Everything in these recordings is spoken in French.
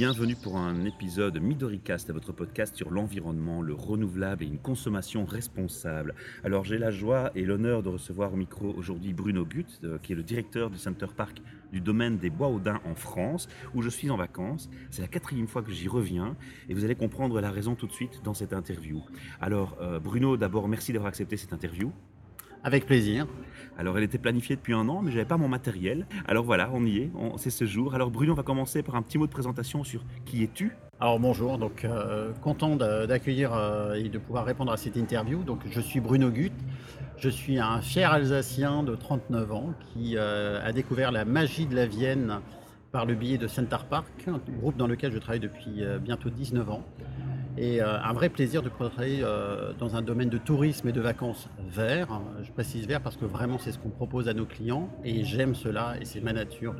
Bienvenue pour un épisode Midoricast, votre podcast sur l'environnement, le renouvelable et une consommation responsable. Alors j'ai la joie et l'honneur de recevoir au micro aujourd'hui Bruno Gut, euh, qui est le directeur du Center Park du domaine des Bois Audins en France, où je suis en vacances. C'est la quatrième fois que j'y reviens et vous allez comprendre la raison tout de suite dans cette interview. Alors euh, Bruno, d'abord merci d'avoir accepté cette interview. Avec plaisir. Alors elle était planifiée depuis un an, mais j'avais pas mon matériel. Alors voilà, on y est, c'est ce jour. Alors Bruno, on va commencer par un petit mot de présentation sur qui es-tu? Alors bonjour, donc euh, content d'accueillir euh, et de pouvoir répondre à cette interview. Donc je suis Bruno Gut, je suis un fier Alsacien de 39 ans qui euh, a découvert la magie de la Vienne par le biais de Center Park, un groupe dans lequel je travaille depuis bientôt 19 ans. Et euh, un vrai plaisir de travailler euh, dans un domaine de tourisme et de vacances vert. Je précise vert parce que vraiment c'est ce qu'on propose à nos clients et j'aime cela et c'est ma nature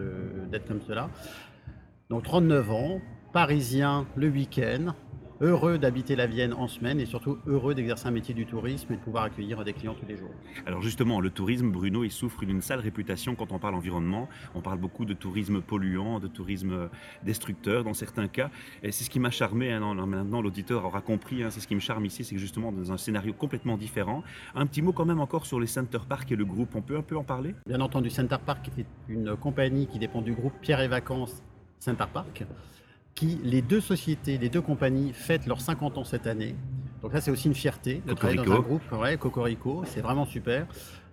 d'être comme cela. Donc 39 ans, parisien le week-end, heureux d'habiter la Vienne en semaine et surtout heureux d'exercer un métier du tourisme et de pouvoir accueillir des clients tous les jours. Alors justement, le tourisme, Bruno, il souffre d'une sale réputation quand on parle environnement. On parle beaucoup de tourisme polluant, de tourisme destructeur dans certains cas. Et c'est ce qui m'a charmé, hein, maintenant l'auditeur aura compris, hein, c'est ce qui me charme ici, c'est que justement dans un scénario complètement différent. Un petit mot quand même encore sur les Center Park et le groupe, on peut un peu en parler? Bien entendu, Center Park est une compagnie qui dépend du groupe Pierre et Vacances Center Park les deux sociétés, les deux compagnies fêtent leurs 50 ans cette année. Donc là, c'est aussi une fierté de travailler dans un groupe. Ouais, Cocorico, c'est vraiment super.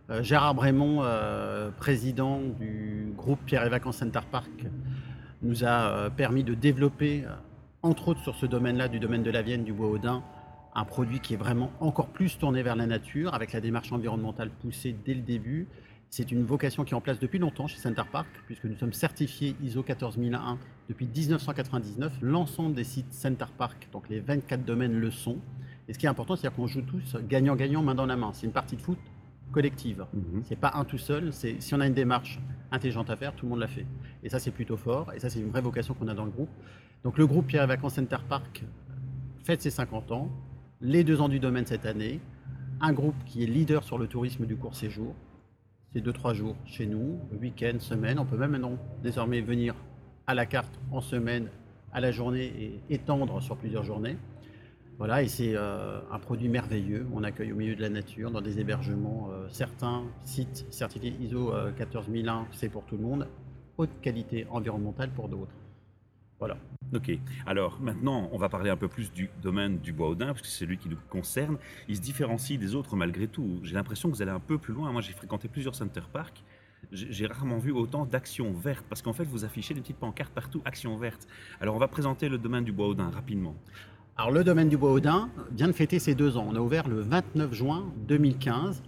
Euh, Gérard Brémond, euh, président du groupe Pierre et Vacances Center Park, nous a euh, permis de développer, entre autres sur ce domaine-là, du domaine de la Vienne, du bois Audin, un produit qui est vraiment encore plus tourné vers la nature, avec la démarche environnementale poussée dès le début, c'est une vocation qui est en place depuis longtemps chez Center Park, puisque nous sommes certifiés ISO 14001 depuis 1999. L'ensemble des sites Center Park, donc les 24 domaines, le sont. Et ce qui est important, c'est qu'on joue tous gagnant-gagnant, main dans la main. C'est une partie de foot collective. Mhm. C'est pas un tout seul. C'est si on a une démarche intelligente à faire, tout le monde l'a fait. Et ça, c'est plutôt fort. Et ça, c'est une vraie vocation qu'on a dans le groupe. Donc, le groupe Pierre et Vacances Center Park fête ses 50 ans, les deux ans du domaine cette année. Un groupe qui est leader sur le tourisme du court séjour, c'est 2-3 jours chez nous, week-end, semaine. On peut même maintenant désormais venir à la carte en semaine, à la journée et étendre sur plusieurs journées. Voilà, et c'est euh, un produit merveilleux. On accueille au milieu de la nature, dans des hébergements. Euh, certains sites certifiés ISO 14001, euh, c'est pour tout le monde. Haute qualité environnementale pour d'autres. Voilà. Ok. Alors maintenant, on va parler un peu plus du domaine du bois Audin, parce que c'est celui qui nous concerne. Il se différencie des autres malgré tout. J'ai l'impression que vous allez un peu plus loin. Moi, j'ai fréquenté plusieurs center parks. J'ai rarement vu autant d'actions vertes, parce qu'en fait, vous affichez des petites pancartes partout, actions vertes. Alors, on va présenter le domaine du bois Audin rapidement. Alors, le domaine du bois Audin vient de fêter ses deux ans. On a ouvert le 29 juin 2015.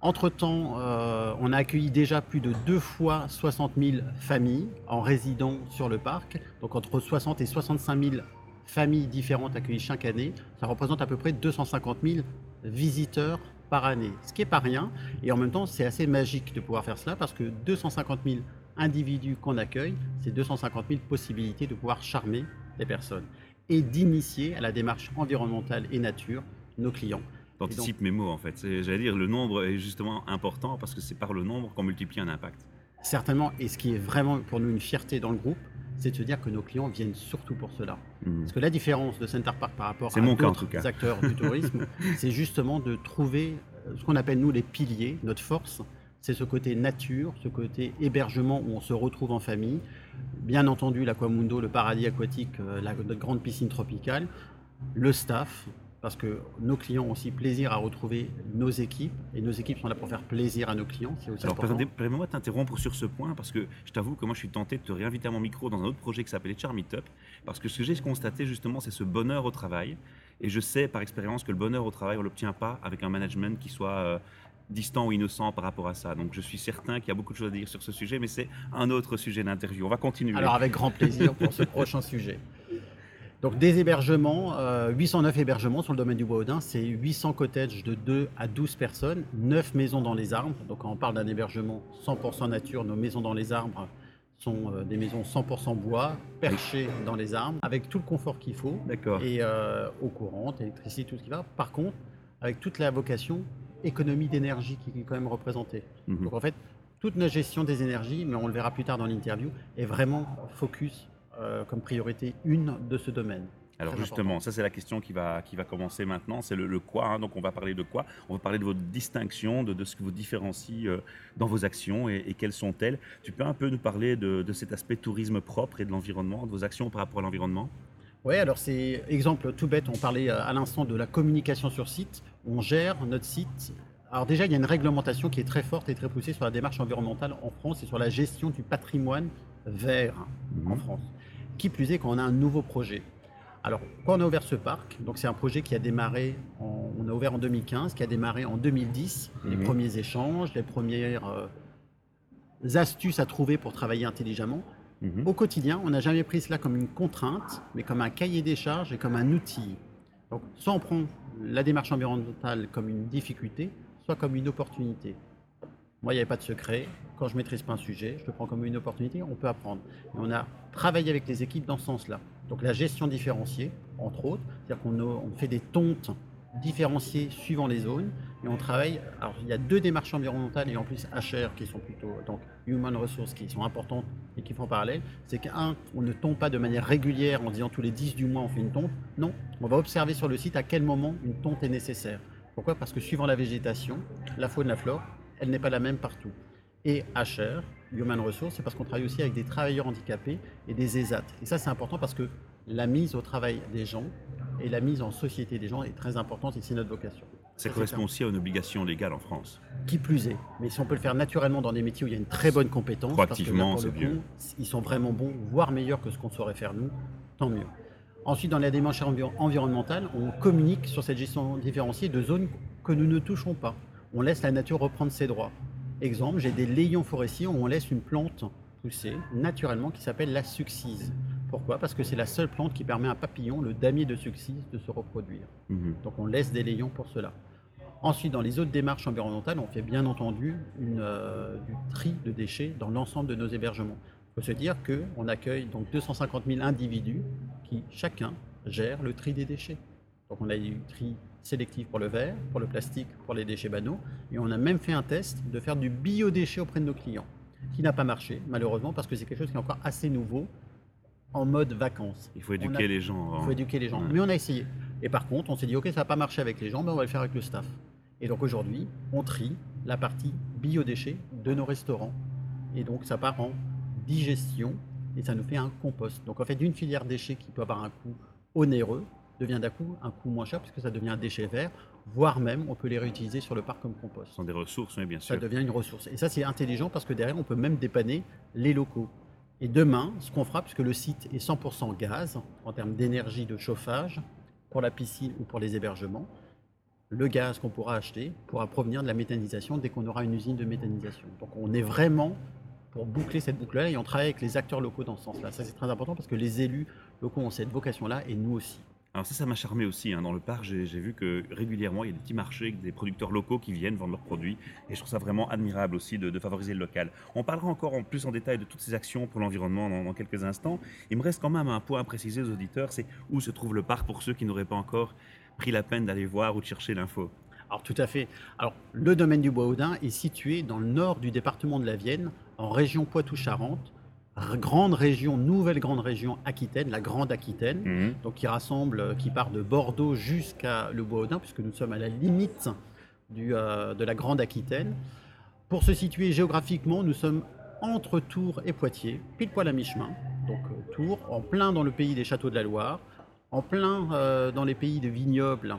Entre-temps, euh, on a accueilli déjà plus de deux fois 60 000 familles en résidant sur le parc. Donc entre 60 et 65 000 familles différentes accueillies chaque année. Ça représente à peu près 250 000 visiteurs par année, ce qui n'est pas rien. Et en même temps, c'est assez magique de pouvoir faire cela parce que 250 000 individus qu'on accueille, c'est 250 000 possibilités de pouvoir charmer les personnes et d'initier à la démarche environnementale et nature nos clients. T'anticipes mes mots en fait. J'allais dire, le nombre est justement important parce que c'est par le nombre qu'on multiplie un impact. Certainement, et ce qui est vraiment pour nous une fierté dans le groupe, c'est de se dire que nos clients viennent surtout pour cela. Hmm. Parce que la différence de Center Park par rapport à d'autres acteurs du tourisme, c'est justement de trouver euh, ce qu'on appelle nous les piliers, notre force, c'est ce côté nature, ce côté hébergement où on se retrouve en famille. Bien entendu, l'Aquamundo, le paradis aquatique, euh, la, notre grande piscine tropicale, le staff, parce que nos clients ont aussi plaisir à retrouver nos équipes et nos équipes sont là pour faire plaisir à nos clients. C'est aussi Alors, permets-moi de t'interrompre sur ce point parce que je t'avoue que moi je suis tenté de te réinviter à mon micro dans un autre projet qui s'appelait Charm Up parce que ce que j'ai constaté justement c'est ce bonheur au travail et je sais par expérience que le bonheur au travail on l'obtient pas avec un management qui soit euh, distant ou innocent par rapport à ça. Donc je suis certain qu'il y a beaucoup de choses à dire sur ce sujet, mais c'est un autre sujet d'interview. On va continuer. Alors avec grand plaisir pour ce prochain sujet. Donc des hébergements, 809 euh, hébergements sur le domaine du Bois-Audin, c'est 800 cottages de 2 à 12 personnes, 9 maisons dans les arbres. Donc quand on parle d'un hébergement 100% nature, nos maisons dans les arbres sont euh, des maisons 100% bois, perchées dans les arbres, avec tout le confort qu'il faut, et euh, eau courante, électricité, tout ce qui va. Par contre, avec toute la vocation économie d'énergie qui est quand même représentée. Mhm. Donc en fait, toute notre gestion des énergies, mais on le verra plus tard dans l'interview, est vraiment focus euh, comme priorité une de ce domaine. Alors justement, ça c'est la question qui va, qui va commencer maintenant, c'est le, quoi. Hein. donc on va parler de quoi? On va parler de votre distinction, de, ce qui vous différencie euh, dans vos actions et, quelles sont-elles? Tu peux un peu nous parler de, cet aspect tourisme propre et de l'environnement, de vos actions par rapport à l'environnement? Oui, alors c'est exemple tout bête, on parlait euh, à l'instant de la communication sur site. On gère notre site. Alors déjà, il y a une réglementation qui est très forte et très poussée sur la démarche environnementale en France et sur la gestion du patrimoine vert en mhm. France. Qui plus est, quand on a un nouveau projet, alors, quand on a ouvert ce parc, donc c'est un projet qui a démarré, on a ouvert en 2015, qui a démarré en 2010, les mhm. premiers échanges, les premières euh, astuces à trouver pour travailler intelligemment. Mhm. Au quotidien, on n'a jamais pris cela comme une contrainte, mais comme un cahier des charges et comme un outil. Donc, soit on prend la démarche environnementale comme une difficulté, soit comme une opportunité. Moi, il n'y avait pas de secret. Quand je maîtrise pas un sujet, je le prends comme une opportunité, on peut apprendre. Et on a travaillé avec les équipes dans ce sens-là. Donc la gestion différenciée, entre autres, c'est-à-dire qu'on fait des tontes différenciées suivant les zones et on travaille. Alors il y a deux démarches environnementales et en plus HR qui sont plutôt donc human resources qui sont importantes et qui font parallèle. C'est qu'un, on ne tombe pas de manière régulière en disant tous les 10 du mois on fait une tonte. Non, on va observer sur le site à quel moment une tonte est nécessaire. Pourquoi? Parce que suivant la végétation, la faune, la flore, elle n'est pas la même partout. Et HR, Human Resources, c'est parce qu'on travaille aussi avec des travailleurs handicapés et des ESAT. Et ça, c'est important parce que la mise au travail des gens et la mise en société des gens est très importante et c'est notre vocation. Ça, correspond aussi à une obligation légale en France. Qui plus est. Mais si on peut le faire naturellement dans des métiers où il y a une très bonne compétence, proactivement, c'est mieux. Ils sont vraiment bons, voire meilleurs que ce qu'on saurait faire nous, tant mieux. Ensuite, dans la démarche environnementale, on communique sur cette gestion différenciée de zones que nous ne touchons pas. On laisse la nature reprendre ses droits. Exemple, j'ai des layons forestiers où on laisse une plante pousser naturellement qui s'appelle la succise. Pourquoi? Parce que c'est la seule plante qui permet à un papillon, le damier de succise, de se reproduire. Mhm. Donc on laisse des layons pour cela. Ensuite, dans les autres démarches environnementales, on fait bien entendu une, euh, du tri de déchets dans l'ensemble de nos hébergements. Il faut se dire qu'on accueille donc 250 000 individus qui, chacun, gère le tri des déchets. Donc on a du tri sélectif pour le verre, pour le plastique, pour les déchets banaux. Et on a même fait un test de faire du biodéchet auprès de nos clients, qui n'a pas marché, malheureusement, parce que c'est quelque chose qui est encore assez nouveau en mode vacances. Il faut éduquer les gens. Il faut éduquer les gens. Mais on a essayé. Et par contre, on s'est dit, OK, ça va pas marcher avec les gens, mais on va le faire avec le staff. Et donc aujourd'hui, on trie la partie biodéchets de nos restaurants. Et donc ça part en digestion et ça nous fait un compost. Donc en fait, d'une filière déchets qui peut avoir un coût onéreux, devient d'un coup un coût moins cher puisque ça devient un déchet vert, voire même on peut les réutiliser sur le parc comme compost. Ce sont des ressources, oui, bien sûr. Ça devient une ressource. Et ça, c'est intelligent parce que derrière, on peut même dépanner les locaux. Et demain, ce qu'on fera, puisque le site est 100% gaz en termes d'énergie de chauffage pour la piscine ou pour les hébergements, le gaz qu'on pourra acheter pourra provenir de la méthanisation dès qu'on aura une usine de méthanisation. Donc on est vraiment pour boucler cette boucle-là et on travaille avec les acteurs locaux dans ce sens-là. Ça c'est très important parce que les élus locaux ont cette vocation-là et nous aussi. Alors ça, ça m'a charmé aussi. Hein. Dans le parc, j'ai vu que régulièrement, il y a des petits marchés des producteurs locaux qui viennent vendre leurs produits. Et je trouve ça vraiment admirable aussi de, favoriser le local. On parlera encore en plus en détail de toutes ces actions pour l'environnement dans, quelques instants. Il me reste quand même un point à préciser aux auditeurs, c'est où se trouve le parc pour ceux qui n'auraient pas encore pris la peine d'aller voir ou de chercher l'info. Alors tout à fait. Alors le domaine du Bois-Audin est situé dans le nord du département de la Vienne, en région Poitou-Charentes, grande région, nouvelle grande région Aquitaine, la Grande Aquitaine, mhm. donc qui rassemble, euh, qui part de Bordeaux jusqu'à le Bois-Audin, puisque nous sommes à la limite du, euh, de la Grande Aquitaine. Pour se situer géographiquement, nous sommes entre Tours et Poitiers, pile poil à mi-chemin. Donc euh, Tours, en plein dans le pays des châteaux de la Loire, en plein dans les pays de vignobles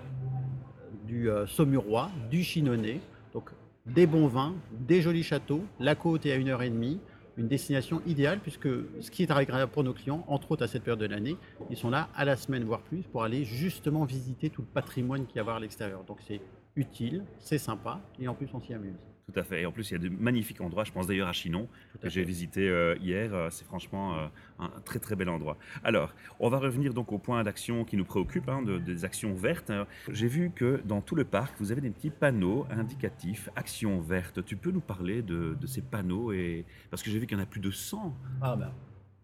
du Saumurois, du Chinonais, donc des bons vins, des jolis châteaux, la côte est à une heure et demie, une destination idéale puisque ce qui est agréable pour nos clients, entre autres à cette période de l'année, ils sont là à la semaine voire plus pour aller justement visiter tout le patrimoine qu'il y a à voir à l'extérieur. Donc c'est utile, c'est sympa et en plus on s'y amuse. Tout à fait. Et en plus, il y a de magnifiques endroits. Je pense d'ailleurs à Chinon, que j'ai visité euh, hier. Euh, c'est franchement euh, un très très bel endroit. Alors, on va revenir donc au point d'action qui nous préoccupe, hein, des actions vertes. J'ai vu que dans tout le parc, vous avez des petits panneaux indicatifs actions vertes. Tu peux nous parler de, ces panneaux et... Parce que j'ai vu qu'il y en a plus de 100. Ah ben,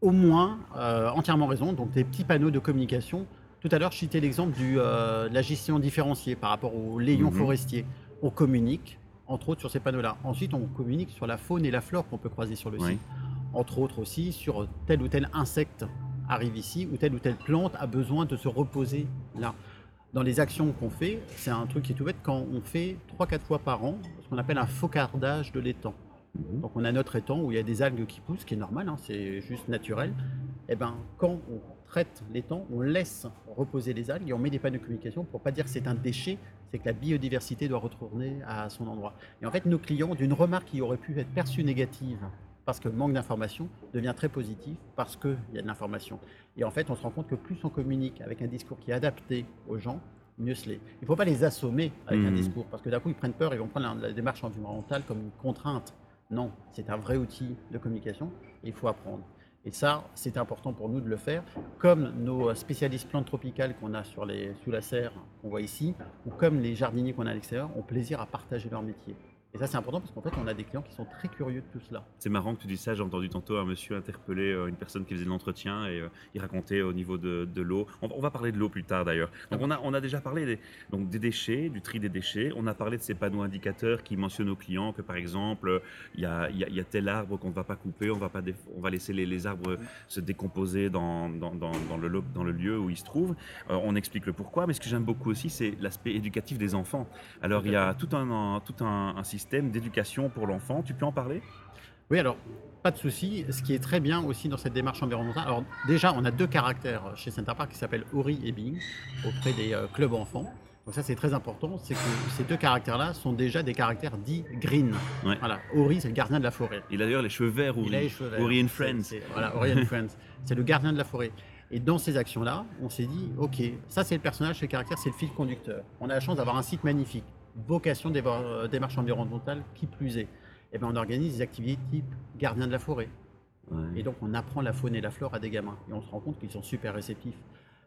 au moins, entièrement raison. Donc des petits panneaux de communication. Tout à l'heure, je citais l'exemple de la gestion différenciée par rapport aux layons mhm. forestiers. On communique entre autres sur ces panneaux-là. Ensuite, on communique sur la faune et la flore qu'on peut croiser sur le site. Entre autres aussi sur tel ou tel insecte arrive ici, ou telle ou telle plante a besoin de se reposer là. Dans les actions qu'on fait, c'est un truc qui est tout bête, quand on fait 3-4 fois par an ce qu'on appelle un faucardage de l'étang. Mhm. Donc on a notre étang où il y a des algues qui poussent, ce qui est normal, hein, c'est juste naturel. Et ben quand on traite l'étang, on laisse reposer les algues et on met des panneaux de communication pour pas dire que c'est un déchet, c'est que la biodiversité doit retourner à son endroit. Et en fait, nos clients, d'une remarque qui aurait pu être perçue négative parce que manque d'information devient très positif parce qu'il y a de l'information. Et en fait, on se rend compte que plus on communique avec un discours qui est adapté aux gens, mieux c'est. Il ne faut pas les assommer avec un Mhm. discours parce que d'un coup, ils prennent peur, ils vont prendre la, la démarche environnementale comme une contrainte. Non, c'est un vrai outil de communication et il faut apprendre. Et ça, c'est important pour nous de le faire, comme nos spécialistes plantes tropicales qu'on a sous la serre, qu'on voit ici, ou comme les jardiniers qu'on a à l'extérieur, ont plaisir à partager leur métier. Et ça, c'est important parce qu'en fait, on a des clients qui sont très curieux de tout cela. C'est marrant que tu dis ça. J'ai entendu tantôt un monsieur interpeller euh, une personne qui faisait de l'entretien et euh, il racontait au niveau de, de l'eau. On, on va parler de l'eau plus tard d'ailleurs. Donc on a, on a déjà parlé des, donc des déchets, du tri des déchets. On a parlé de ces panneaux indicateurs qui mentionnent aux clients que par exemple il y a, y a- y a tel arbre qu'on ne va pas couper, on va, pas on va laisser les, les arbres se décomposer dans, dans, dans- dans le, dans le lieu où ils se trouvent. Euh, on explique le pourquoi, mais ce que j'aime beaucoup aussi, c'est l'aspect éducatif des enfants. Alors il y a tout un, un- tout un, un système d'éducation pour l'enfant. Tu peux en parler? Oui, alors, pas de souci. Ce qui est très bien aussi dans cette démarche environnementale, alors déjà, on a deux caractères chez Center Park qui s'appellent Ori et Bing auprès des euh, clubs enfants. Donc ça, c'est très important, c'est que ces deux caractères-là sont déjà des caractères dits green. Ouais. Voilà, Ori, c'est le gardien de la forêt. Il a d'ailleurs les cheveux verts, Il a les cheveux verts. Uri and Friends. Voilà, Ori and Friends. C'est le gardien de la forêt. Et dans ces actions-là, on s'est dit, OK, ça c'est le personnage, le caractère, c'est le fil conducteur. On a la chance d'avoir un site magnifique, vocation des euh, démarche environnementale, qui plus est. Et ben, on organise des activités type gardien de la forêt. Ouais. Et donc, on apprend la faune et la flore à des gamins. Et on se rend compte qu'ils sont super réceptifs.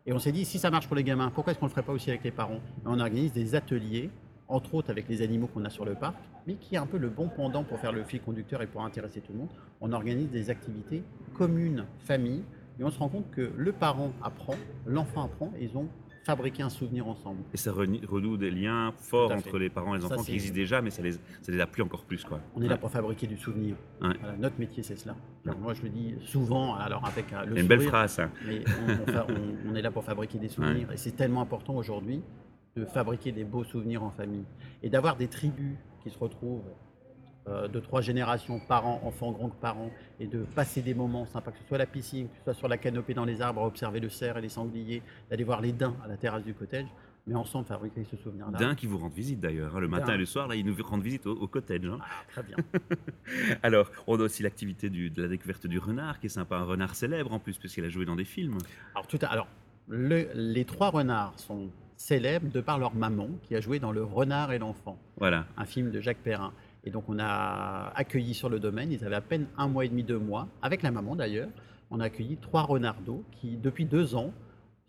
Et on s'est dit, si ça marche pour les gamins, pourquoi est-ce qu'on ne le ferait pas aussi avec les parents? Et On organise des ateliers, entre autres avec les animaux qu'on a sur le parc, mais qui est un peu le bon pendant pour faire le fil conducteur et pour intéresser tout le monde. On organise des activités communes, famille, et on se rend compte que le parent apprend, l'enfant apprend, et ils ont fabriqué un souvenir ensemble. Et ça renoue des liens forts entre les parents et les Ça, enfants qui existent déjà, mais ça les, ça les appuie encore plus. Quoi. On est là pour fabriquer du souvenir. Ouais. Voilà, notre métier, c'est cela. Ouais. Moi, je le dis souvent, alors avec euh, le C'est une belle sourire, phrase, ça. Mais on, on est là pour fabriquer des souvenirs. Et c'est tellement important aujourd'hui de fabriquer des beaux souvenirs en famille. Et d'avoir des tribus qui se retrouvent de trois générations, parents, enfants, grands-parents, et de passer des moments sympas, que ce soit à la piscine, que ce soit sur la canopée dans les arbres, à observer le cerf et les sangliers, d'aller voir les daims à la terrasse du cottage, mais ensemble fabriquer ce souvenir-là. D'un qui vous rendent visite d'ailleurs. hein, Le matin et le soir, là, ils nous rendent visite au, au cottage. hein. Ah, très bien. Alors, on a aussi l'activité de la découverte du renard, qui est sympa. Un renard célèbre en plus, puisqu'il a joué dans des films. Alors, tout à- alors le- les trois renards sont célèbres de par leur maman, qui a joué dans Le Renard et l'enfant. Voilà. un film de Jacques Perrin. Et donc on a accueilli sur le domaine, ils avaient à peine un mois et demi, deux mois, avec la maman d'ailleurs, on a accueilli trois renardeaux qui, depuis deux ans,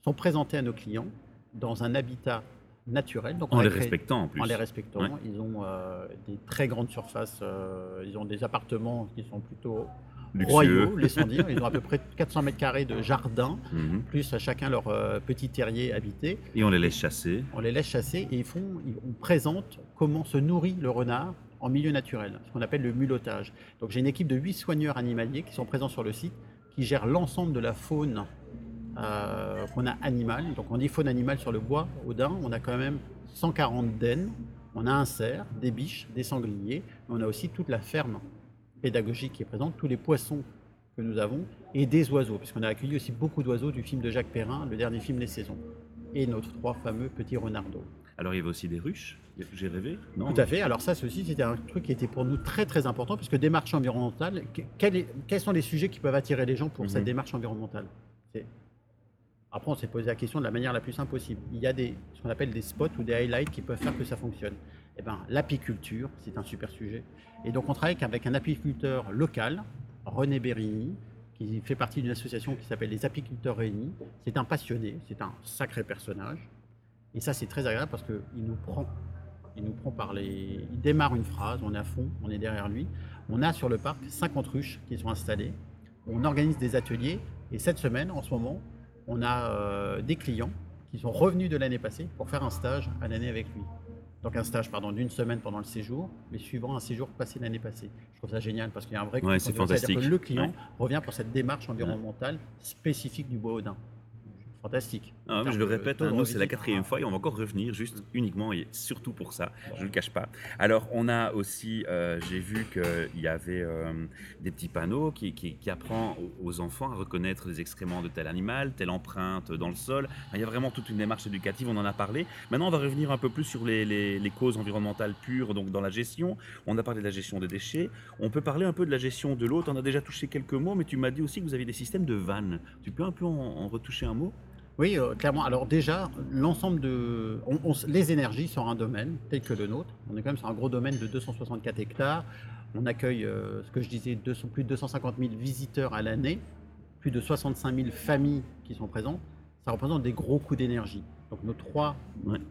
sont présentés à nos clients dans un habitat naturel. Donc on En les créé- respectant en plus. En les respectant. Ouais. Ils ont euh, des très grandes surfaces, euh, ils ont des appartements qui sont plutôt Luxueux. royaux, laissons dire. Ils ont à peu près 400 mètres carrés de jardin, Mhm. plus à chacun leur euh, petit terrier habité. Et on les laisse chasser. On les laisse chasser et ils font, ils- on présente comment se nourrit le renard en milieu naturel, ce qu'on appelle le mulottage. Donc j'ai une équipe de 8 soigneurs animaliers qui sont présents sur le site, qui gèrent l'ensemble de la faune euh, qu'on a animale. Donc on dit faune animale sur le bois, au daim, on a quand même 140 dennes, on a un cerf, des biches, des sangliers, et on a aussi toute la ferme pédagogique qui est présente, tous les poissons que nous avons, et des oiseaux, puisqu'on a accueilli aussi beaucoup d'oiseaux du film de Jacques Perrin, le dernier film Les Saisons, et nos trois fameux petits renardeaux. Alors, il y avait aussi des ruches. J'ai rêvé Non Tout à fait. Alors ça, ceci, c'était un truc qui était pour nous très très important, puisque démarche environnementale, que- quel est- quels sont les sujets qui peuvent attirer les gens pour Mhm. cette démarche environnementale? Après, on s'est posé la question de la manière la plus simple possible. Il y a des, ce qu'on appelle des spots ou des highlights qui peuvent faire que ça fonctionne. Eh ben, l'apiculture, c'est un super sujet. Et donc, on travaille avec un apiculteur local, René Berigny, qui fait partie d'une association qui s'appelle les Apiculteurs Réunis. C'est un passionné, c'est un sacré personnage. Et ça, c'est très agréable parce qu'il nous prend. Il nous prend par les. Il démarre une phrase, on est à fond, on est derrière lui. On a sur le parc 50 ruches qui sont installées. On organise des ateliers. Et cette semaine, en ce moment, on a euh, des clients qui sont revenus de l'année passée pour faire un stage à l'année avec lui. donc un stage pardon d'une semaine pendant le séjour, mais suivant un séjour passé l'année passée. Je trouve ça génial parce qu'il y a un vrai. Ouais, c'est fantastique. Que le client revient pour cette démarche environnementale spécifique du bois Odin fantastique. Ah, je le répète, hein, nous c'est la quatrième fois et on va encore revenir juste uniquement et surtout pour ça, je ne le cache pas. Alors on a aussi, euh, j'ai vu qu'il y avait euh, des petits panneaux qui, qui, apprend aux enfants à reconnaître les excréments de tel animal, telle empreinte dans le sol. il y a vraiment toute une démarche éducative, on en a parlé. Maintenant on va revenir un peu plus sur les, les, causes environnementales pures, donc dans la gestion. On a parlé de la gestion des déchets. On peut parler un peu de la gestion de l'eau. On a déjà touché quelques mots, mais tu m'as dit aussi que vous aviez des systèmes de vannes. Tu peux un peu en retoucher un mot? Oui, euh, clairement. Alors déjà, l'ensemble de... les énergies sont un domaine tel que le nôtre. On est quand même sur un gros domaine de 264 hectares. On accueille, euh, ce que je disais, plus de 250 000 visiteurs à l'année, plus de 65 000 familles qui sont présentes. Ça représente des gros coûts d'énergie. Donc nos trois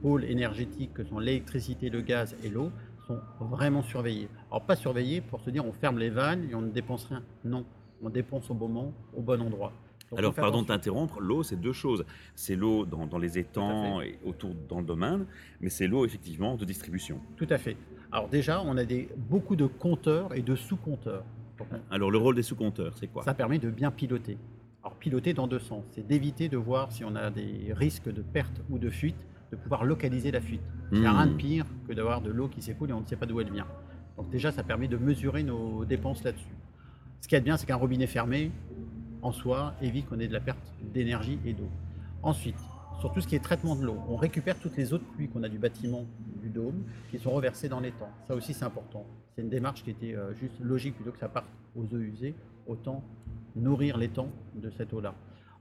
pôles énergétiques, que sont l'électricité, le gaz et l'eau, sont vraiment surveillés. Alors pas surveillés pour se dire on ferme les vannes et on ne dépense rien. Non, on dépense au bon moment, au bon endroit. Alors, pardon de t'interrompre, l'eau, c'est deux choses. C'est l'eau dans, les étangs et autour dans le domaine, mais c'est l'eau effectivement de distribution. Tout à fait. Alors déjà, on a des, beaucoup de compteurs et de sous-compteurs. Alors le rôle des sous-compteurs, c'est quoi? Ça permet de bien piloter. Alors piloter dans deux sens, c'est d'éviter de voir si on a des risques de perte ou de fuite, de pouvoir localiser la fuite. Il n'y a rien de hmm. pire que d'avoir de l'eau qui s'écoule et on ne sait pas d'où elle vient. Donc déjà, ça permet de mesurer nos dépenses là-dessus. Ce qui est bien, c'est qu'un robinet fermé, en soi évite qu'on ait de la perte d'énergie et d'eau. Ensuite, sur tout ce qui est traitement de l'eau, on récupère toutes les eaux de pluie qu'on a du bâtiment, du dôme, qui sont reversées dans l'étang. Ça aussi, c'est important. C'est une démarche qui était euh, juste logique plutôt que ça parte aux eaux usées, autant nourrir l'étang de cette eau-là.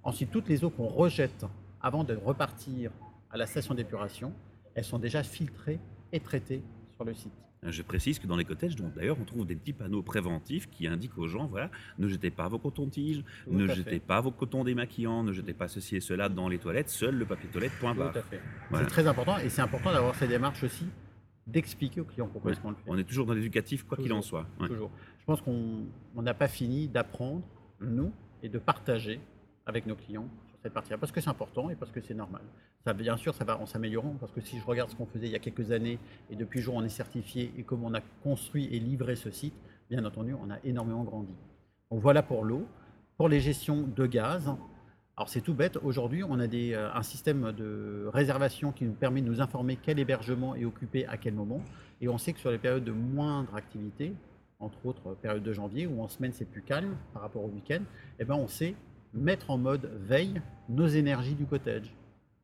Ensuite, toutes les eaux qu'on rejette avant de repartir à la station d'épuration, elles sont déjà filtrées et traitées sur le site. Je précise que dans les cottages, d'ailleurs, on trouve des petits panneaux préventifs qui indiquent aux gens, voilà, ne jetez pas vos cotons-tiges, ne jetez pas vos cotons démaquillants, ne jetez pas ceci et cela dans les toilettes, seul le papier toilette, point barre. C'est très important et c'est important d'avoir ces démarches aussi, d'expliquer aux clients pourquoi qu'on le fait. On est toujours dans l'éducatif, quoi qu'il en soit. Toujours. Je pense qu'on n'a pas fini d'apprendre, nous, et de partager avec nos clients cette partie-là, parce que c'est important et parce que c'est normal. Bien sûr, ça va en s'améliorant, parce que si je regarde ce qu'on faisait il y a quelques années, et depuis jour on est certifié, et comme on a construit et livré ce site, bien entendu, on a énormément grandi. Donc voilà pour l'eau. Pour les gestions de gaz, alors c'est tout bête, aujourd'hui on a des, euh, un système de réservation qui nous permet de nous informer quel hébergement est occupé à quel moment, et on sait que sur les périodes de moindre activité, entre autres période de janvier, où en semaine c'est plus calme par rapport au week-end, eh ben on sait mettre en mode veille nos énergies du cottage.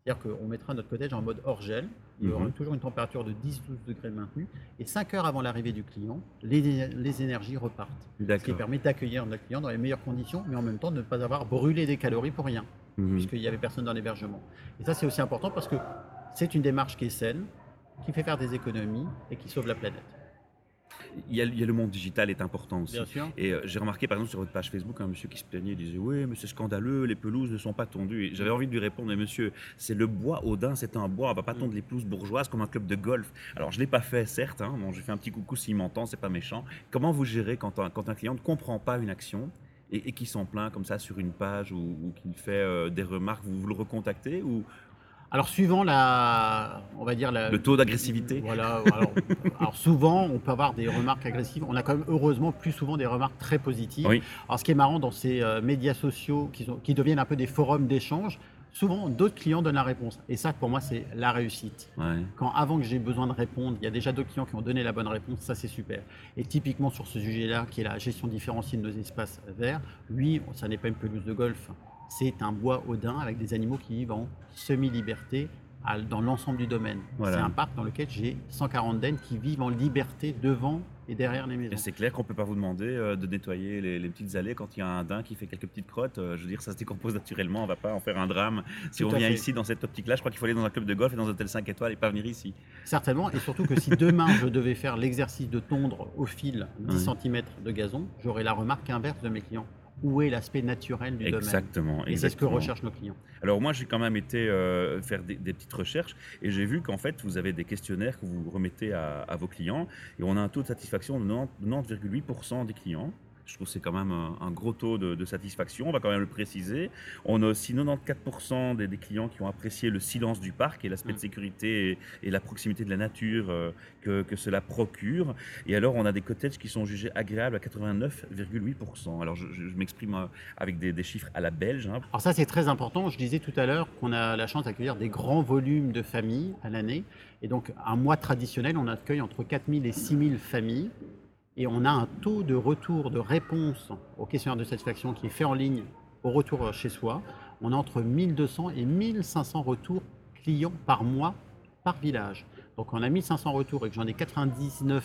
C'est-à-dire qu'on mettra notre cottage en mode hors gel, il y aura mhm. toujours une température de 10-12 degrés maintenue, et 5 heures avant l'arrivée du client, les, énergies repartent. Ce qui permet d'accueillir notre client dans les meilleures conditions, mais en même temps de ne pas avoir brûlé des calories pour rien, mhm. puisqu'il n'y avait personne dans l'hébergement. Et ça, c'est aussi important parce que c'est une démarche qui est saine, qui fait faire des économies et qui sauve la planète il y, a, le monde digital est important aussi. Bien sûr. Et euh, j'ai remarqué par exemple sur votre page Facebook un monsieur qui se plaignait, il disait oui mais c'est scandaleux, les pelouses ne sont pas tondues. Et j'avais envie de lui répondre mais monsieur, c'est le bois Audin, c'est un bois, on va pas tondre mm. les pelouses bourgeoises comme un club de golf. Alors je l'ai pas fait certes, hein, bon, j'ai fait un petit coucou s'il m'entend, c'est pas méchant. Comment vous gérez quand un, quand un client ne comprend pas une action et, qui s'en plaint comme ça sur une page ou, qu'il fait euh, des remarques, vous, vous le recontactez ou, alors suivant la, on va dire le taux d'agressivité. Voilà. Alors, souvent, on peut avoir des remarques agressives. On a quand même heureusement plus souvent des remarques très positives. Alors ce qui est marrant dans ces euh, médias sociaux qui, qui, deviennent un peu des forums d'échange, souvent d'autres clients donnent la réponse. Et ça, pour moi, c'est la réussite. Quand avant que j'ai besoin de répondre, il y a déjà d'autres clients qui ont donné la bonne réponse, ça c'est super. Et typiquement sur ce sujet-là, qui est la gestion différenciée de nos espaces verts, oui, ça n'est pas une pelouse de golf c'est un bois Odin avec des animaux qui vivent en semi-liberté dans l'ensemble du domaine. C'est un parc dans lequel j'ai 140 dennes qui vivent en liberté devant et derrière les maisons. c'est clair qu'on ne peut pas vous demander euh, de nettoyer les, petites allées quand il y a un daim qui fait quelques petites crottes. Euh, je veux dire, ça se décompose naturellement, on ne va pas en faire un drame. Si on vient ici dans cette optique-là, je crois qu'il faut aller dans un club de golf et dans un hôtel 5 étoiles et pas venir ici. Certainement, et surtout que si demain je devais faire l'exercice de tondre au fil 10 cm de gazon, j'aurais la remarque inverse de mes clients où est l'aspect naturel du exactement, domaine. Et c'est ce que recherchent nos clients. Alors moi, j'ai quand même été euh, faire des, petites recherches et j'ai vu qu'en fait, vous avez des questionnaires que vous remettez à, vos clients et on a un taux de satisfaction de 90,8% des clients Je trouve que c'est quand même un, gros taux de, satisfaction, on va quand même le préciser. On a aussi 94% des, clients qui ont apprécié le silence du parc et l'aspect de mm. sécurité et, la proximité de la nature euh, que, cela procure. Et alors, on a des cottages qui sont jugés agréables à 89,8%. Alors, je, m'exprime euh, avec des, chiffres à la belge. Hein. Alors ça, c'est très important. Je disais tout à l'heure qu'on a la chance d'accueillir des grands volumes de familles à l'année. Et donc, un mois traditionnel, on accueille entre 4000 et 6000 familles et on a un taux de retour de réponse au questionnaire de satisfaction qui est fait en ligne au retour chez soi. On a entre 1200 et 1500 retours clients par mois par village. Donc on a 1500 retours et que j'en ai 99%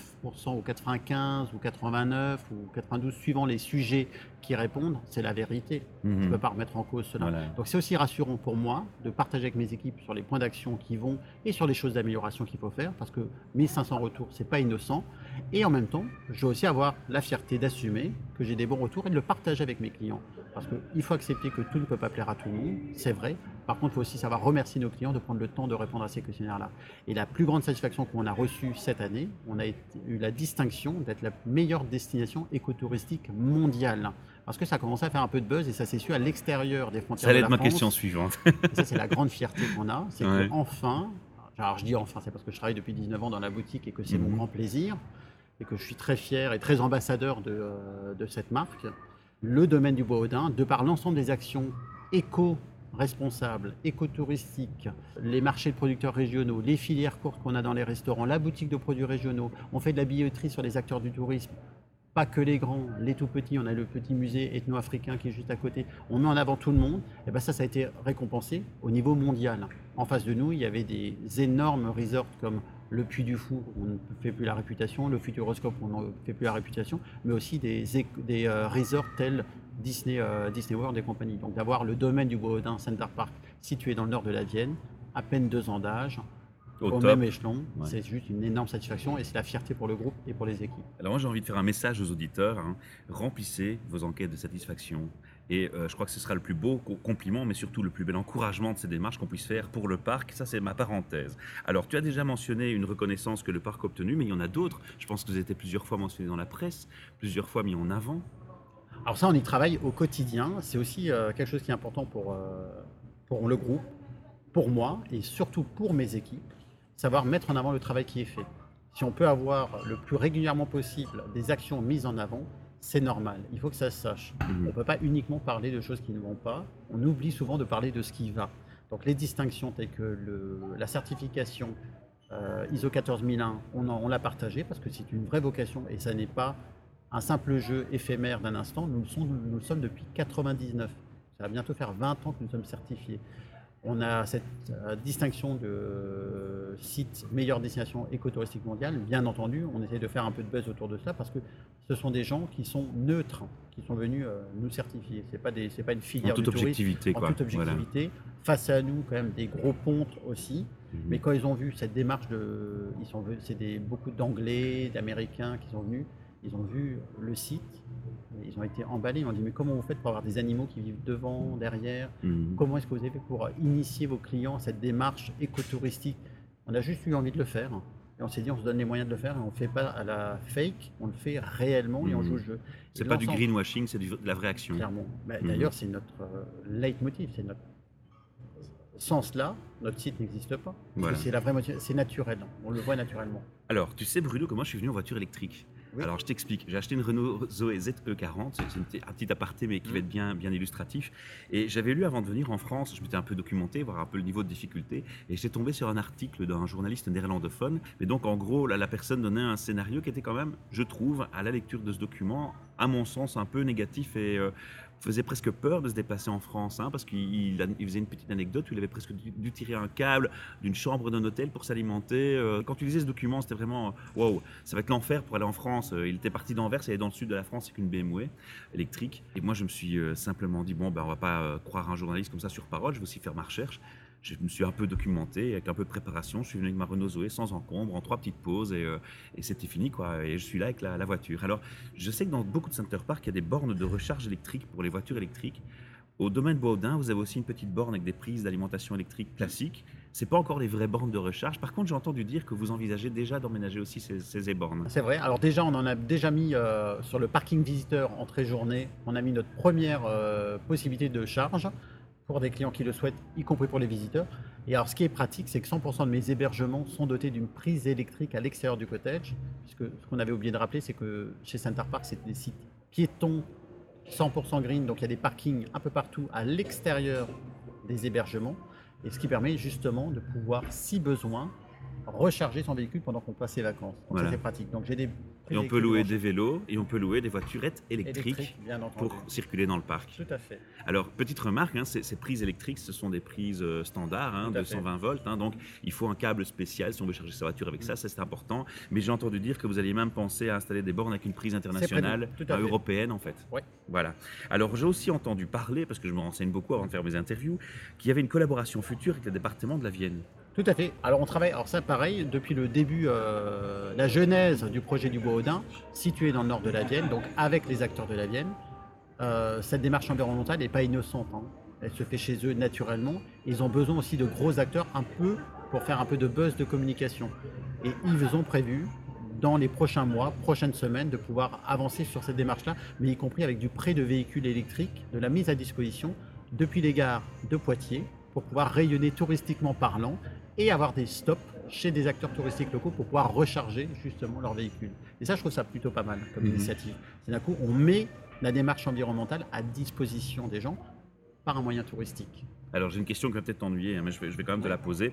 ou 95 ou 89 ou 92 suivant les sujets qui répondent, c'est la vérité. Je ne mhm. peux pas remettre en cause cela. Donc c'est aussi rassurant pour moi de partager avec mes équipes sur les points d'action qui vont et sur les choses d'amélioration qu'il faut faire parce que 1500 retours, c'est pas innocent. Et en même temps, je dois aussi avoir la fierté d'assumer que j'ai des bons retours et de le partager avec mes clients. Parce qu'il faut accepter que tout ne peut pas plaire à tout le monde, c'est vrai. Par contre, il faut aussi savoir remercier nos clients de prendre le temps de répondre à ces questionnaires-là. Et la plus grande satisfaction qu'on a reçue cette année, on a eu la distinction d'être la meilleure destination écotouristique mondiale. Parce que ça a commencé à faire un peu de buzz et ça s'est su à l'extérieur des frontières. Ça allait être ma question suivante. ça, c'est la grande fierté qu'on a. C'est qu'enfin, alors je dis enfin, c'est parce que je travaille depuis 19 ans dans la boutique et que c'est mon mhm. grand plaisir et que je suis très fier et très ambassadeur de, euh, de cette marque le domaine du bois Audin, de par l'ensemble des actions éco-responsables, écotouristiques, les marchés de producteurs régionaux, les filières courtes qu'on a dans les restaurants, la boutique de produits régionaux, on fait de la billetterie sur les acteurs du tourisme, pas que les grands, les tout petits, on a le petit musée ethno-africain qui est juste à côté, on met en avant tout le monde, et bien ça, ça a été récompensé au niveau mondial. En face de nous, il y avait des énormes resorts comme le Puy du Fou, on ne fait plus la réputation, le Futuroscope, on ne fait plus la réputation, mais aussi des, des euh, resorts tels Disney, euh, Disney World et compagnie. Donc d'avoir le domaine du Bois-Audin Center Park situé dans le nord de la Vienne, à peine deux ans d'âge, au, même échelon, c'est juste une énorme satisfaction et c'est la fierté pour le groupe et pour les équipes. Alors moi j'ai envie de faire un message aux auditeurs, hein. remplissez vos enquêtes de satisfaction, et euh, je crois que ce sera le plus beau compliment, mais surtout le plus bel encouragement de ces démarches qu'on puisse faire pour le parc. Ça, c'est ma parenthèse. Alors, tu as déjà mentionné une reconnaissance que le parc a obtenue, mais il y en a d'autres. Je pense que vous avez été plusieurs fois mentionné dans la presse, plusieurs fois mis en avant. Alors ça, on y travaille au quotidien. C'est aussi euh, quelque chose qui est important pour, euh, pour le groupe, pour moi et surtout pour mes équipes, savoir mettre en avant le travail qui est fait. Si on peut avoir le plus régulièrement possible des actions mises en avant, c'est normal. Il faut que ça se sache. Mhm. On ne peut pas uniquement parler de choses qui ne vont pas. On oublie souvent de parler de ce qui va. Donc les distinctions telles que la certification euh, ISO 14001, on, on l'a partagé parce que c'est une vraie vocation et ça n'est pas un simple jeu éphémère d'un instant. Nous le, nous le sommes depuis 99. Ça va bientôt faire 20 ans que nous sommes certifiés. On a cette euh, distinction de site meilleure destination écotouristique mondiale. Bien entendu, on essaie de faire un peu de buzz autour de ça parce que ce sont des gens qui sont neutres, qui sont venus euh, nous certifier. C'est pas des, c'est pas une filière en toute objectivité, en toute objectivité. Face à nous, quand même, des gros pontes aussi. Mhm. Mais quand ils ont vu cette démarche de, ils sont c'est des beaucoup d'Anglais, d'Américains qui sont venus. Ils ont vu le site, ils ont été emballés. Ils ont dit Mais comment vous faites pour avoir des animaux qui vivent devant, derrière? Mhm. Comment est-ce que vous avez fait pour initier vos clients à cette démarche écotouristique? On a juste eu envie de le faire. Et on s'est dit, on se donne les moyens de le faire et on ne fait pas à la fake, on le fait réellement et on joue le jeu. C'est pas du greenwashing, c'est de la vraie action. Clairement. Mhm. D'ailleurs, c'est notre euh, leitmotiv, c'est notre sens là, notre site n'existe pas. C'est la vraie c'est naturel, on le voit naturellement. Alors, tu sais Bruno, comment je suis venu en voiture électrique? Alors je t'explique, j'ai acheté une Renault Zoé ZE40, c'est un petit aparté mais qui va être bien, bien illustratif. Et j'avais lu avant de venir en France, je m'étais un peu documenté, voir un peu le niveau de difficulté, et j'étais tombé sur un article d'un journaliste néerlandophone. Mais donc en gros, la personne donnait un scénario qui était quand même, je trouve, à la lecture de ce document, à mon sens, un peu négatif et euh, faisait presque peur de se déplacer en France, hein, parce qu'il faisait une petite anecdote où il avait presque dû, tirer un câble d'une chambre d'un hôtel pour s'alimenter. Euh, quand tu lisais ce document, c'était vraiment wow, ça va être l'enfer pour aller en France. Euh, il était parti d'Anvers, il allait dans le sud de la France avec une BMW électrique. Et moi, je me suis euh, simplement dit bon, ben, on va pas croire un journaliste comme ça sur parole, je vais aussi faire ma recherche je me suis un peu documenté avec un peu de préparation. Je suis venu avec ma Renault Zoé sans encombre, en trois petites pauses et, euh, c'était fini quoi. Et je suis là avec la, voiture. Alors, je sais que dans beaucoup de center parks, il y a des bornes de recharge électrique pour les voitures électriques. Au domaine Baudin, vous avez aussi une petite borne avec des prises d'alimentation électrique classique. c'est pas encore les vraies bornes de recharge. Par contre, j'ai entendu dire que vous envisagez déjà d'emménager aussi ces, ces bornes. C'est vrai. Alors déjà, on en a déjà mis euh, sur le parking visiteur entrée-journée. On a mis notre première euh, possibilité de charge pour des clients qui le souhaitent, y compris pour les visiteurs. Et alors, ce qui est pratique, c'est que 100% de mes hébergements sont dotés d'une prise électrique à l'extérieur du cottage. Puisque ce qu'on avait oublié de rappeler, c'est que chez Center Park, c'est des sites piétons 100% green, donc il y a des parkings un peu partout à l'extérieur des hébergements. Et ce qui permet justement de pouvoir, si besoin, recharger son véhicule pendant qu'on passe ses vacances. Donc c'est pratique. Donc j'ai des et on peut louer des vélos et on peut louer des voiturettes électriques pour circuler dans le parc. Tout à fait. Alors, petite remarque, hein, ces, prises électriques, ce sont des prises euh, standards, hein, de 120 volts. Hein, donc, il faut un câble spécial si on veut charger sa voiture avec ça, ça c'est important. Mais j'ai entendu dire que vous alliez même penser à installer des bornes avec une prise internationale, européenne en fait. Oui. Voilà. Alors, j'ai aussi entendu parler, parce que je me renseigne beaucoup avant de faire mes interviews, qu'il y avait une collaboration future avec le département de la Vienne. Tout à fait. Alors on travaille, alors ça pareil, depuis le début, euh, la genèse du projet du Bois-Audin, situé dans le nord de la Vienne, donc avec les acteurs de la Vienne. Euh, cette démarche environnementale n'est pas innocente. Hein. Elle se fait chez eux naturellement. Ils ont besoin aussi de gros acteurs un peu pour faire un peu de buzz de communication. Et ils ont prévu dans les prochains mois, prochaines semaines, de pouvoir avancer sur cette démarche-là, mais y compris avec du prêt de véhicules électriques, de la mise à disposition depuis les gares de Poitiers pour pouvoir rayonner touristiquement parlant et avoir des stops chez des acteurs touristiques locaux pour pouvoir recharger justement leurs véhicules. Et ça, je trouve ça plutôt pas mal comme mhm. initiative. C'est d'un coup, on met la démarche environnementale à disposition des gens par un moyen touristique. Alors j'ai une question qui va peut-être t'ennuyer, hein, mais je vais, je vais, quand même te la poser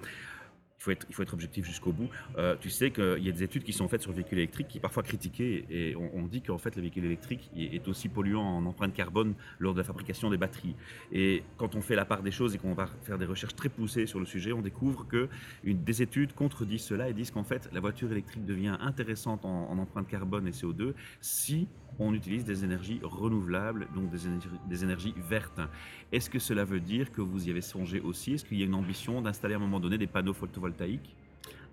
il faut être, il faut être objectif jusqu'au bout. Euh, tu sais qu'il y a des études qui sont faites sur le véhicule électrique qui est parfois critiquées et on, dit qu'en fait le véhicule électrique est aussi polluant en empreinte carbone lors de la fabrication des batteries. Et quand on fait la part des choses et qu'on va faire des recherches très poussées sur le sujet, on découvre que une, des études contredisent cela et disent qu'en fait la voiture électrique devient intéressante en empreinte carbone et CO2 si on utilise des énergies renouvelables, donc des énergies, des énergies vertes. Est-ce que cela veut dire que vous y avez songé aussi? Est-ce qu'il y a une ambition d'installer à un moment donné des panneaux photovoltaïques?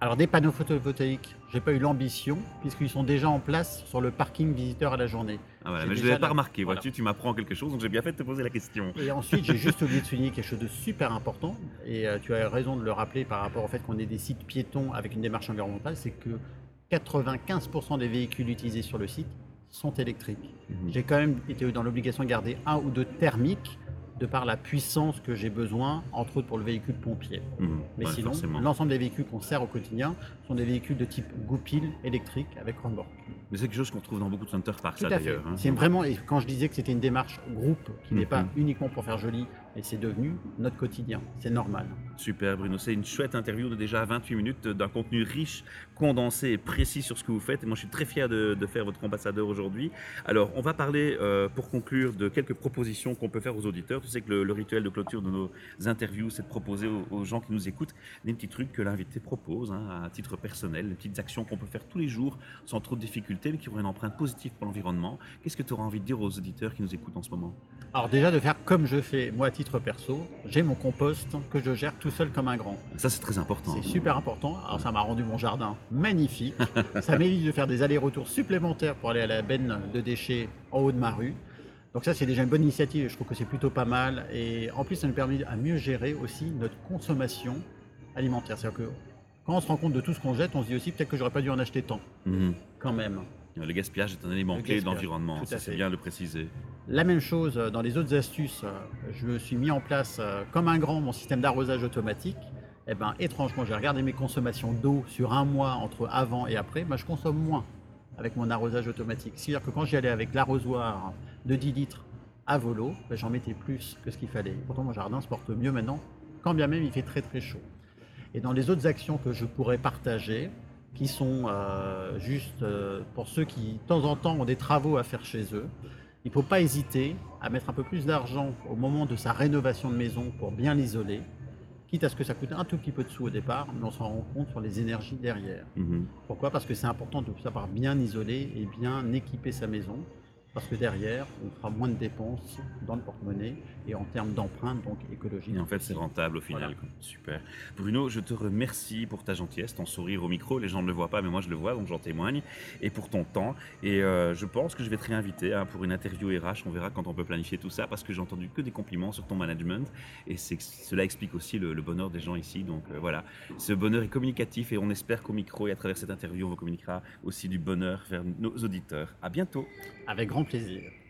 Alors des panneaux photovoltaïques, j'ai pas eu l'ambition puisqu'ils sont déjà en place sur le parking visiteur à la journée. Ah voilà, mais je ne l'avais pas remarqué, vois-tu, tu m'apprends quelque chose, donc j'ai bien fait de te poser la question. Et ensuite, j'ai juste oublié de souligner quelque chose de super important, et euh, tu as raison de le rappeler par rapport au fait qu'on ait des sites piétons avec une démarche environnementale, c'est que 95% des véhicules utilisés sur le site sont électriques. Mhm. J'ai quand même été dans l'obligation de garder un ou deux thermiques de par la puissance que j'ai besoin, entre autres pour le véhicule pompier. Mhm. Mais sinon, l'ensemble des véhicules qu'on sert au quotidien sont des véhicules de type Goupil électrique avec remorque. Mais c'est quelque chose qu'on trouve dans beaucoup de center parks, d'ailleurs. Hein. C'est vraiment, et quand je disais que c'était une démarche groupe qui n'est pas mhm. uniquement pour faire joli, et c'est devenu notre quotidien. C'est normal. Super Bruno, c'est une chouette interview de déjà 28 minutes d'un contenu riche, condensé et précis sur ce que vous faites. Et moi, je suis très fier de, faire votre ambassadeur aujourd'hui. Alors, on va parler, euh, pour conclure, de quelques propositions qu'on peut faire aux auditeurs. Tu sais que le, rituel de clôture de nos interviews, c'est de proposer aux, gens qui nous écoutent des petits trucs que l'invité propose hein, à titre personnel, des petites actions qu'on peut faire tous les jours sans trop de difficultés, mais qui auraient une empreinte positive pour l'environnement. Qu'est-ce que tu auras envie de dire aux auditeurs qui nous écoutent en ce moment? Alors déjà, de faire comme je fais, moi, titre perso, j'ai mon compost que je gère tout seul comme un grand. Ça, c'est très important. C'est super important. Alors, ça m'a rendu mon jardin magnifique. ça m'évite de faire des allers-retours supplémentaires pour aller à la benne de déchets en haut de ma rue. Donc ça, c'est déjà une bonne initiative. Je trouve que c'est plutôt pas mal. Et en plus, ça nous permet à mieux gérer aussi notre consommation alimentaire. C'est-à-dire que quand on se rend compte de tout ce qu'on jette, on se dit aussi peut-être que j'aurais pas dû en acheter tant. Mhm. Quand même. Le gaspillage est un élément clé d'environnement, c'est bien de le préciser. La même chose euh, dans les autres astuces, euh, je me suis mis en place euh, comme un grand mon système d'arrosage automatique. Eh ben, étrangement, j'ai regardé mes consommations d'eau sur un mois entre avant et après, ben, je consomme moins avec mon arrosage automatique. C'est-à-dire que quand j'y allais avec l'arrosoir de 10 litres à volo, ben, j'en mettais plus que ce qu'il fallait. Pourtant, mon jardin se porte mieux maintenant, quand bien même il fait très très chaud. Et dans les autres actions que je pourrais partager, qui sont juste pour ceux qui, de temps en temps, ont des travaux à faire chez eux. Il ne faut pas hésiter à mettre un peu plus d'argent au moment de sa rénovation de maison pour bien l'isoler, quitte à ce que ça coûte un tout petit peu de sous au départ, mais on s'en rend compte sur les énergies derrière. Mhm. Pourquoi? Parce que c'est important de savoir bien isoler et bien équiper sa maison. Parce que derrière, on fera moins de dépenses dans le porte-monnaie et en termes d'empreinte, donc écologique. Et en fait, c'est rentable au final. Voilà. Super. Bruno, je te remercie pour ta gentillesse, ton sourire au micro. Les gens ne le voient pas, mais moi je le vois, donc j'en témoigne. Et pour ton temps. Et euh, je pense que je vais te réinviter hein, pour une interview RH. On verra quand on peut planifier tout ça, parce que j'ai entendu que des compliments sur ton management. Et cela explique aussi le, le bonheur des gens ici. Donc euh, voilà, ce bonheur est communicatif et on espère qu'au micro et à travers cette interview, on vous communiquera aussi du bonheur vers nos auditeurs. À bientôt. Avec grand plaisir.